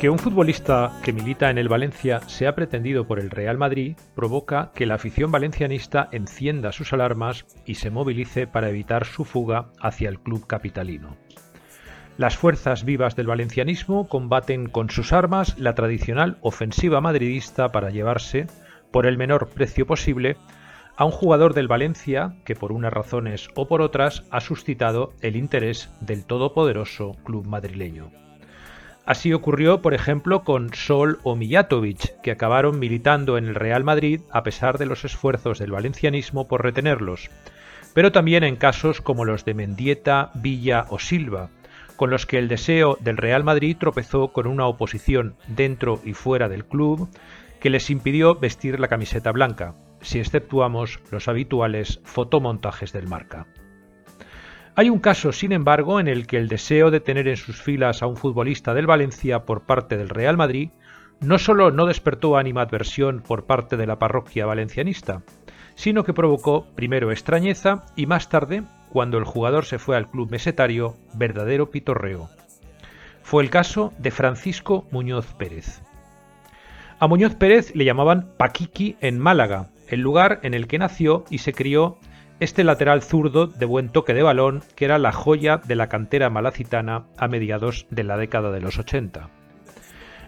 Que un futbolista que milita en el Valencia sea pretendido por el Real Madrid provoca que la afición valencianista encienda sus alarmas y se movilice para evitar su fuga hacia el club capitalino. Las fuerzas vivas del valencianismo combaten con sus armas la tradicional ofensiva madridista para llevarse, por el menor precio posible, a un jugador del Valencia que por unas razones o por otras ha suscitado el interés del todopoderoso club madrileño. Así ocurrió, por ejemplo, con Sol o Mijatovic, que acabaron militando en el Real Madrid a pesar de los esfuerzos del valencianismo por retenerlos, pero también en casos como los de Mendieta, Villa o Silva, con los que el deseo del Real Madrid tropezó con una oposición dentro y fuera del club que les impidió vestir la camiseta blanca, si exceptuamos los habituales fotomontajes del marca. Hay un caso, sin embargo, en el que el deseo de tener en sus filas a un futbolista del Valencia por parte del Real Madrid no solo no despertó animadversión por parte de la parroquia valencianista, sino que provocó primero extrañeza y más tarde, cuando el jugador se fue al club mesetario, verdadero pitorreo. Fue el caso de Francisco Muñoz Pérez. A Muñoz Pérez le llamaban Paquiqui en Málaga, el lugar en el que nació y se crió este lateral zurdo de buen toque de balón que era la joya de la cantera malacitana a mediados de la década de los 80.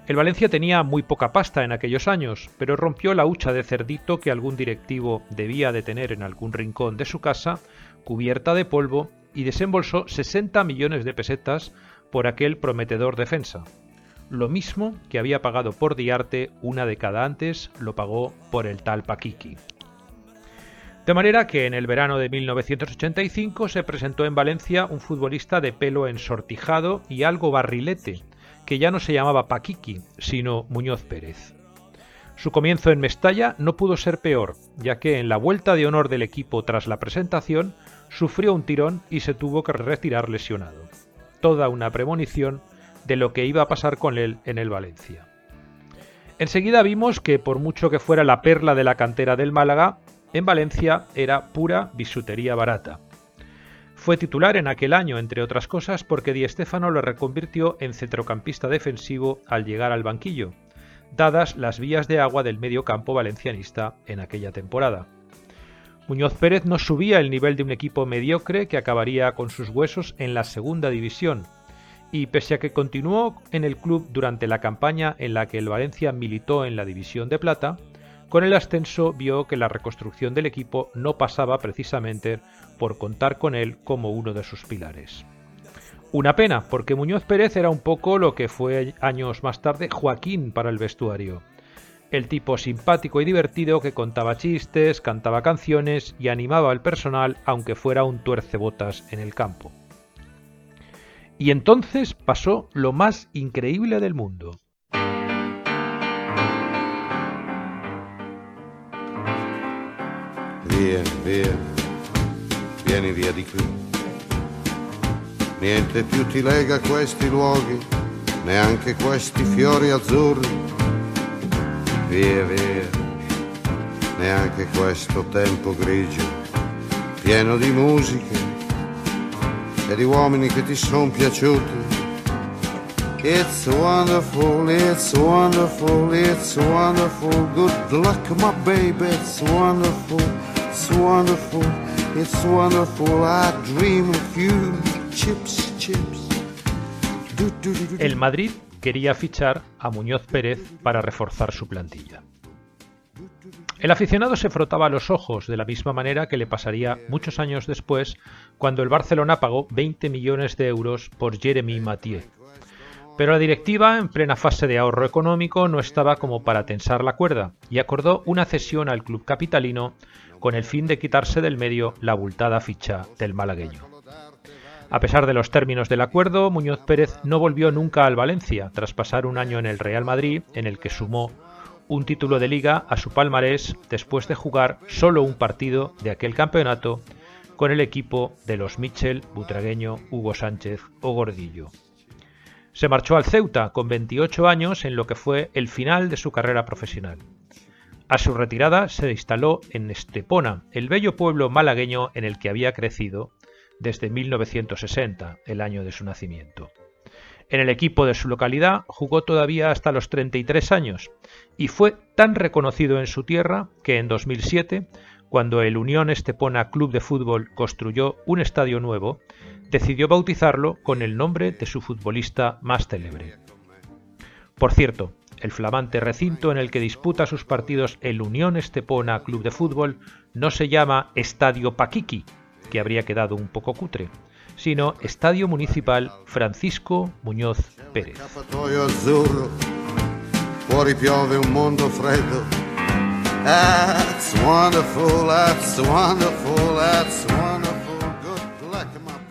El Valencia tenía muy poca pasta en aquellos años, pero rompió la hucha de cerdito que algún directivo debía de tener en algún rincón de su casa, cubierta de polvo, y desembolsó 60 millones de pesetas por aquel prometedor defensa. Lo mismo que había pagado por Diarte una década antes, lo pagó por el tal Paquiqui. De manera que en el verano de 1985 se presentó en Valencia un futbolista de pelo ensortijado y algo barrilete, que ya no se llamaba Paquiqui, sino Muñoz Pérez. Su comienzo en Mestalla no pudo ser peor, ya que en la vuelta de honor del equipo tras la presentación sufrió un tirón y se tuvo que retirar lesionado. Toda una premonición de lo que iba a pasar con él en el Valencia. Enseguida vimos que por mucho que fuera la perla de la cantera del Málaga, en Valencia era pura bisutería barata. Fue titular en aquel año, entre otras cosas, porque Di Stéfano lo reconvirtió en centrocampista defensivo al llegar al banquillo, dadas las vías de agua del medio campo valencianista en aquella temporada. Muñoz Pérez no subía el nivel de un equipo mediocre que acabaría con sus huesos en la segunda división, y pese a que continuó en el club durante la campaña en la que el Valencia militó en la División de Plata, con el ascenso vio que la reconstrucción del equipo no pasaba precisamente por contar con él como uno de sus pilares. Una pena, porque Muñoz Pérez era un poco lo que fue años más tarde Joaquín para el vestuario. El tipo simpático y divertido que contaba chistes, cantaba canciones y animaba al personal aunque fuera un tuercebotas en el campo. Y entonces pasó lo más increíble del mundo. Via, via, vieni via di qui. Niente più ti lega questi luoghi, neanche questi fiori azzurri. Via, via, neanche questo tempo grigio, pieno di musiche It's wonderful, it's wonderful, it's wonderful. Good luck, my baby, it's wonderful. It's wonderful, it's wonderful. I dream of you. Chips, chips. El Madrid quería fichar a Muñoz Pérez para reforzar su plantilla. El aficionado se frotaba los ojos de la misma manera que le pasaría muchos años después cuando el Barcelona pagó 20 millones de euros por Jeremy Mathieu. Pero la directiva, en plena fase de ahorro económico, no estaba como para tensar la cuerda y acordó una cesión al club capitalino con el fin de quitarse del medio la abultada ficha del malagueño. A pesar de los términos del acuerdo, Muñoz Pérez no volvió nunca al Valencia, tras pasar un año en el Real Madrid, en el que sumó un título de liga a su palmarés después de jugar solo un partido de aquel campeonato con el equipo de los Michel, Butragueño, Hugo Sánchez o Gordillo. Se marchó al Ceuta con 28 años en lo que fue el final de su carrera profesional. A su retirada se instaló en Estepona, el bello pueblo malagueño en el que había crecido desde 1960, el año de su nacimiento. En el equipo de su localidad jugó todavía hasta los 33 años y fue tan reconocido en su tierra que en 2007, cuando el Unión Estepona Club de Fútbol construyó un estadio nuevo, decidió bautizarlo con el nombre de su futbolista más célebre. Por cierto, el flamante recinto en el que disputa sus partidos el Unión Estepona Club de Fútbol no se llama Estadio Paquiqui, que habría quedado un poco cutre, sino Estadio Municipal Francisco Muñoz Pérez.